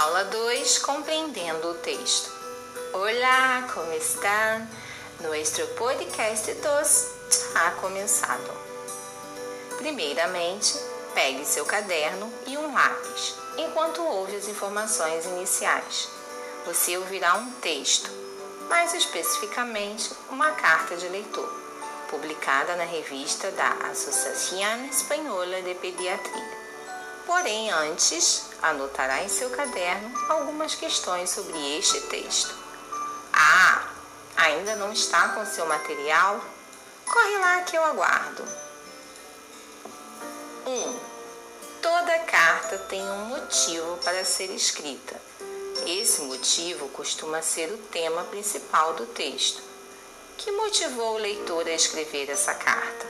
Aula 2 Compreendendo o texto. Olá, como estão? Nuestro podcast 2 ha começado. Primeiramente, pegue seu caderno e um lápis enquanto ouve as informações iniciais. Você ouvirá um texto, mais especificamente uma carta de leitor, publicada na revista da Associação Espanhola de Pediatria. Porém, antes, anotará em seu caderno algumas questões sobre este texto. Ah, ainda não está com seu material? Corre lá que eu aguardo. 1. Um, toda carta tem um motivo para ser escrita. Esse motivo costuma ser o tema principal do texto. Que motivou o leitor a escrever essa carta?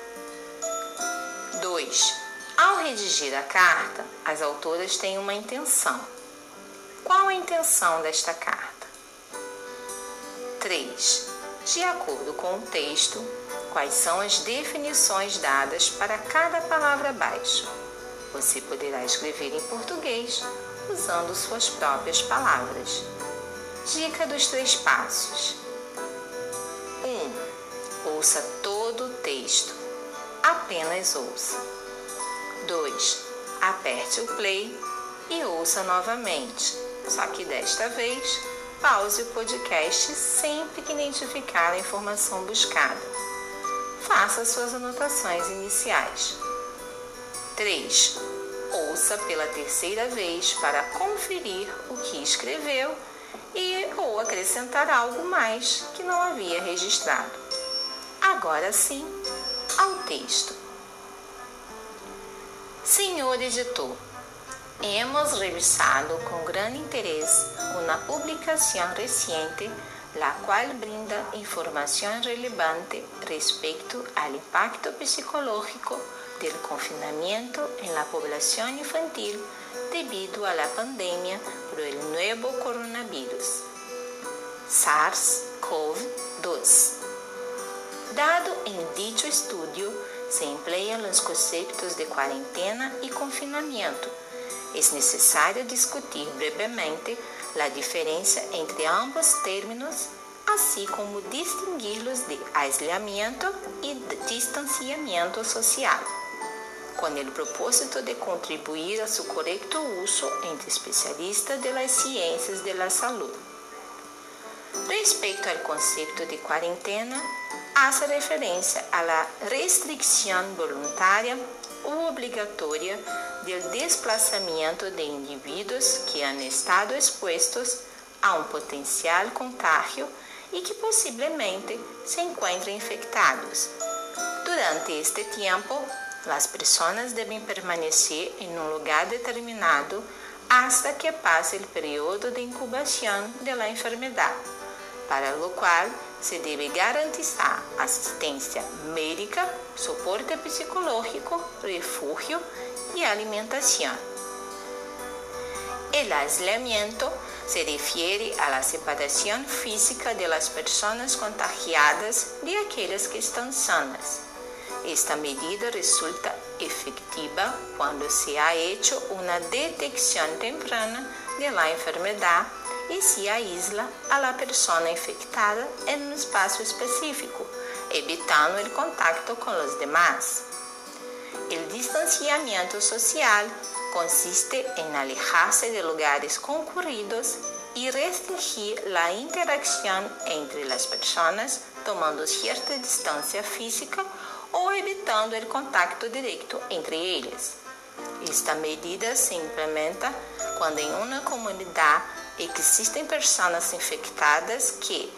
2. Ao redigir a carta, as autoras têm uma intenção. Qual a intenção desta carta? 3. De acordo com o texto, quais são as definições dadas para cada palavra abaixo? Você poderá escrever em português usando suas próprias palavras. Dica dos três passos: 1. Um, ouça todo o texto. Apenas ouça. 2. Aperte o play e ouça novamente, só que desta vez pause o podcast sempre que identificar a informação buscada. Faça suas anotações iniciais. 3. Ouça pela terceira vez para conferir o que escreveu e ou acrescentar algo mais que não havia registrado. Agora sim, ao texto. Senhor editor, hemos revisado con gran interés una publicación reciente la cual brinda información relevante respecto al impacto psicológico del confinamiento en la población infantil debido a la pandemia por el nuevo coronavirus, SARS-CoV-2. Dado en dicho estudio, se emplean los conceptos de cuarentena y confinamiento. Es necesario discutir brevemente la diferencia entre ambos términos, así como distinguirlos de aislamiento y distanciamiento social, con el propósito de contribuir a su correcto uso entre especialistas de las ciencias de la salud. Respecto al concepto de cuarentena, hace referencia a la restricción voluntaria o obligatoria del desplazamiento de individuos que han estado expuestos a un potencial contagio y que posiblemente se encuentren infectados. Durante este tiempo, las personas deben permanecer en un lugar determinado hasta que pase el periodo de incubación de la para lo cual se deve garantizar assistência médica, suporte psicológico, refúgio e alimentação. El aislamiento se refiere a la separación física de las personas contagiadas de aquellas que están sanas. Esta medida resulta efectiva cuando se ha hecho una detección temprana de la enfermedad e se aísla a la persona infectada em um espaço específico, evitando o contato com os demás. O distanciamento social consiste em alejar-se de lugares concurridos e restringir a interação entre as pessoas, tomando certa distância física ou evitando o contato direto entre eles. Esta medida se implementa quando em uma comunidade Existem pessoas infectadas que,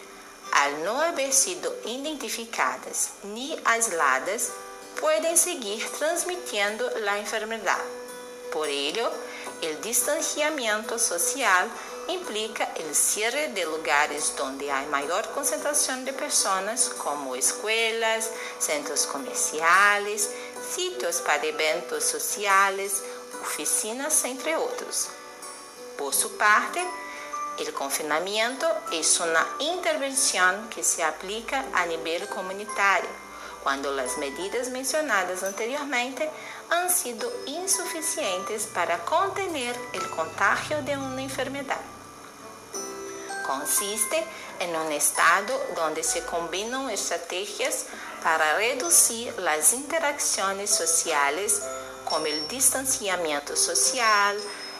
al não haber sido identificadas nem aisladas, podem seguir transmitindo a enfermedade. Por ello, o distanciamento social implica o cierre de lugares onde há maior concentração de pessoas, como escolas, centros comerciais, sitios para eventos sociais, oficinas, entre outros. Por sua parte, o confinamiento es una intervención que se aplica a nivel comunitario, cuando las medidas mencionadas anteriormente han sido insuficientes para contener el contagio de una enfermedad. Consiste en un estado donde se combinan estrategias para reducir las interacciones sociales como el distanciamiento social,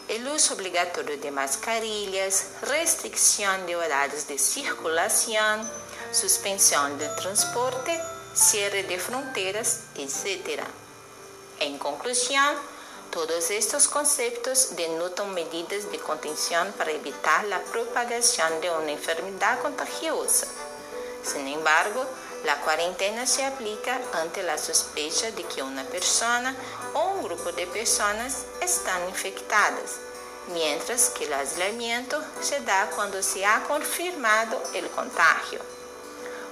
el uso obligatorio de mascarillas, restricción de horarios de circulación, suspensión del transporte, cierre de fronteras, etc. En conclusión, todos estos conceptos denotan medidas de contención para evitar la propagación de una enfermedad contagiosa. Sin embargo, la cuarentena se aplica ante la sospecha de que una persona o grupo de personas están infectadas, mientras que el aislamiento se da cuando se ha confirmado el contagio.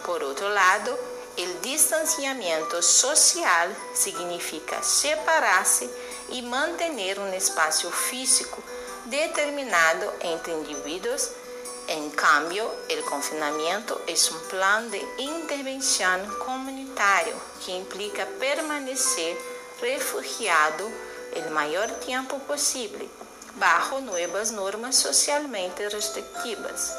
Por outro lado, o distanciamento social significa separar-se e manter um espaço físico determinado entre indivíduos. Em cambio, o confinamento é um plano de intervenção comunitário que implica permanecer refugiado o maior tempo possível, bajo novas normas socialmente restritivas.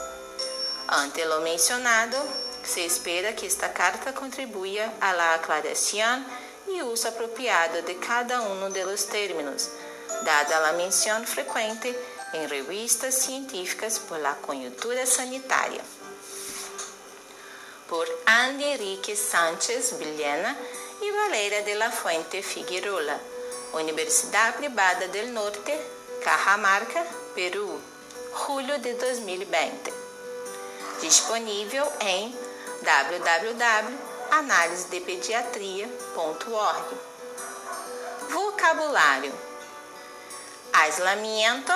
Ante lo mencionado, se espera que esta carta contribuya a la aclaración y uso apropiado de cada uno de los términos, dada la mención frecuente en revistas científicas por la coyuntura sanitaria. Por Andy Enrique Sánchez Villena y Valeria de la Fuente Figueroa, Universidad Privada del Norte, Cajamarca, Perú, julho de 2020. Disponível em www.analisedepediatria.org. Vocabulário: aislamento,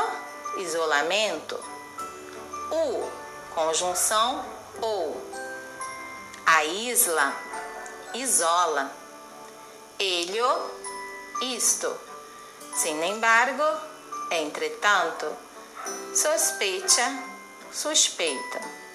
isolamento, o, conjunção ou, a isla, isola, ele, isto, sem embargo, entretanto, sospecha, suspeita.